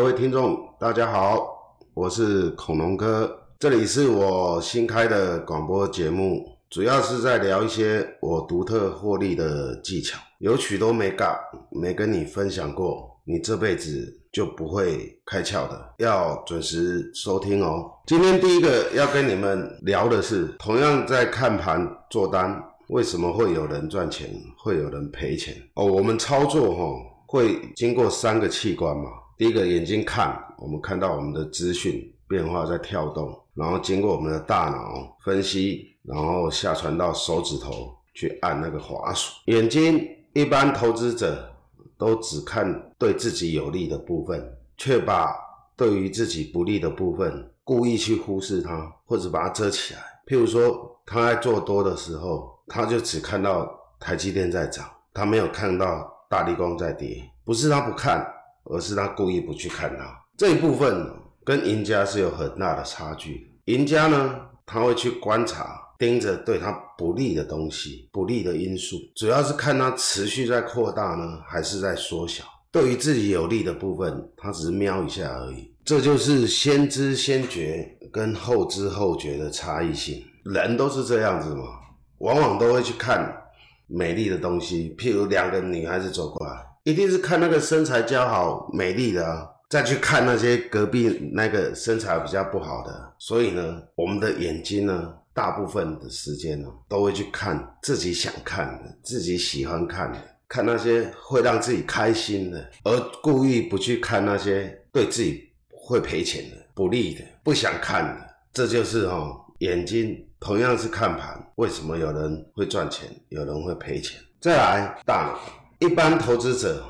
各位听众，大家好，我是恐龙哥，这里是我新开的广播节目，主要是在聊一些我独特获利的技巧，有许多眉角没跟你分享过，你这辈子就不会开窍的，要准时收听哦。今天第一个要跟你们聊的是，同样在看盘做单，为什么会有人赚钱，会有人赔钱？哦，我们操作哈、哦，会经过三个器官嘛。第一个眼睛看，我们看到我们的资讯变化在跳动，然后经过我们的大脑分析，然后下传到手指头去按那个滑鼠。眼睛一般投资者都只看对自己有利的部分，却把对于自己不利的部分故意去忽视它，或者把它遮起来。譬如说，他在做多的时候，他就只看到台积电在涨，他没有看到大立光在跌，不是他不看。而是他故意不去看它，这一部分跟赢家是有很大的差距。赢家呢，他会去观察，盯着对他不利的东西、不利的因素，主要是看它持续在扩大呢，还是在缩小。对于自己有利的部分，他只是瞄一下而已。这就是先知先觉跟后知后觉的差异性。人都是这样子嘛，往往都会去看美丽的东西，譬如两个女孩子走过来。一定是看那个身材姣好、美丽的啊，再去看那些隔壁那个身材比较不好的。所以呢，我们的眼睛呢，大部分的时间呢，都会去看自己想看的、自己喜欢看的，看那些会让自己开心的，而故意不去看那些对自己会赔钱的、不利的、不想看的。这就是哦，眼睛同样是看盘，为什么有人会赚钱，有人会赔钱？再来，大脑。一般投资者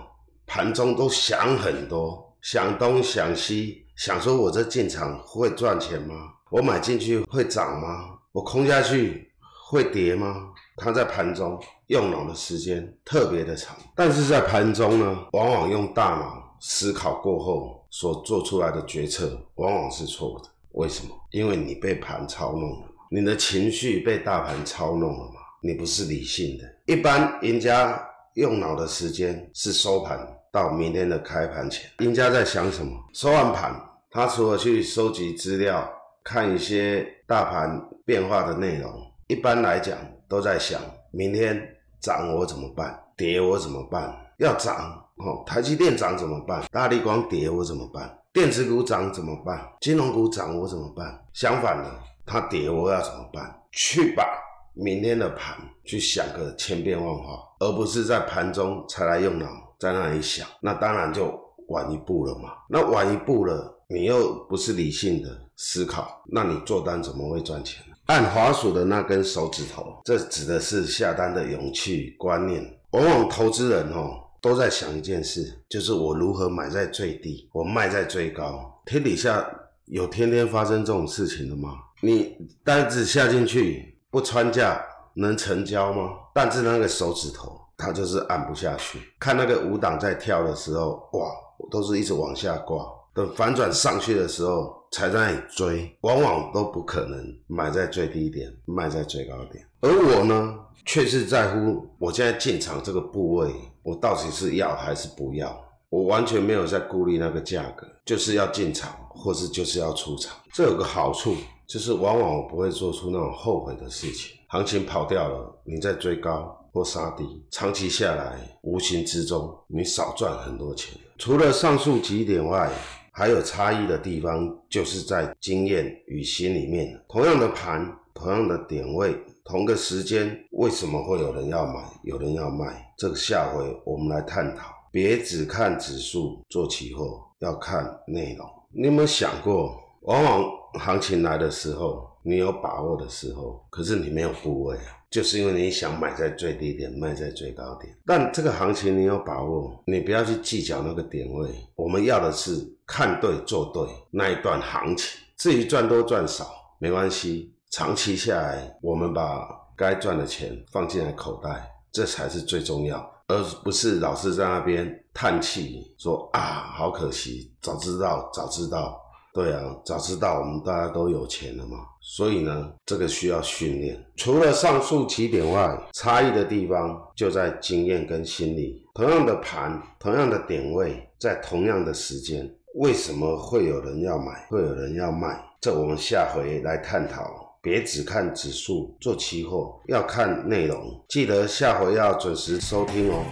盘中都想很多，想东想西，想说我这进场会赚钱吗？我买进去会涨吗？我空下去会跌吗？他在盘中用脑的时间特别的长，但是在盘中呢，往往用大脑思考过后所做出来的决策往往是错的。为什么？因为你被盘操弄了，你的情绪被大盘操弄了吗？你不是理性的。一般赢家。用脑的时间是收盘到明天的开盘前，赢家在想什么？收完盘，他除了去收集资料、看一些大盘变化的内容，一般来讲都在想：明天涨我怎么办？跌我怎么办？要涨哦，台积电涨怎么办？大立光跌我怎么办？电子股涨怎么办？金融股涨我怎么办？相反的，它跌我要怎么办？去吧。明天的盘去想个千变万化，而不是在盘中才来用脑在那里想，那当然就晚一步了嘛。那晚一步了，你又不是理性的思考，那你做单怎么会赚钱？按滑鼠的那根手指头，这指的是下单的勇气观念。往往投资人哦都在想一件事，就是我如何买在最低，我卖在最高。天底下有天天发生这种事情的吗？你单子下进去。不穿价能成交吗？但是那个手指头，它就是按不下去。看那个五档在跳的时候，哇，都是一直往下挂。等反转上去的时候，才在那里追，往往都不可能买在最低点，卖在最高点。而我呢，却是在乎我现在进场这个部位，我到底是要还是不要？我完全没有在顾虑那个价格，就是要进场，或是就是要出场。这有个好处。就是往往我不会做出那种后悔的事情。行情跑掉了，你在追高或杀低，长期下来，无形之中你少赚很多钱。除了上述几点外，还有差异的地方，就是在经验与心里面。同样的盘，同样的点位，同个时间，为什么会有人要买，有人要卖？这个下回我们来探讨。别只看指数做期货，要看内容。你有没有想过，往往？行情来的时候，你有把握的时候，可是你没有部位，就是因为你想买在最低点，卖在最高点。但这个行情你有把握，你不要去计较那个点位。我们要的是看对做对那一段行情。至于赚多赚少没关系，长期下来，我们把该赚的钱放进来口袋，这才是最重要，而不是老是在那边叹气说啊，好可惜，早知道，早知道。对啊，早知道我们大家都有钱了嘛。所以呢，这个需要训练。除了上述几点外，差异的地方就在经验跟心理。同样的盘，同样的点位，在同样的时间，为什么会有人要买，会有人要卖？这我们下回来探讨。别只看指数做期货，要看内容。记得下回要准时收听哦。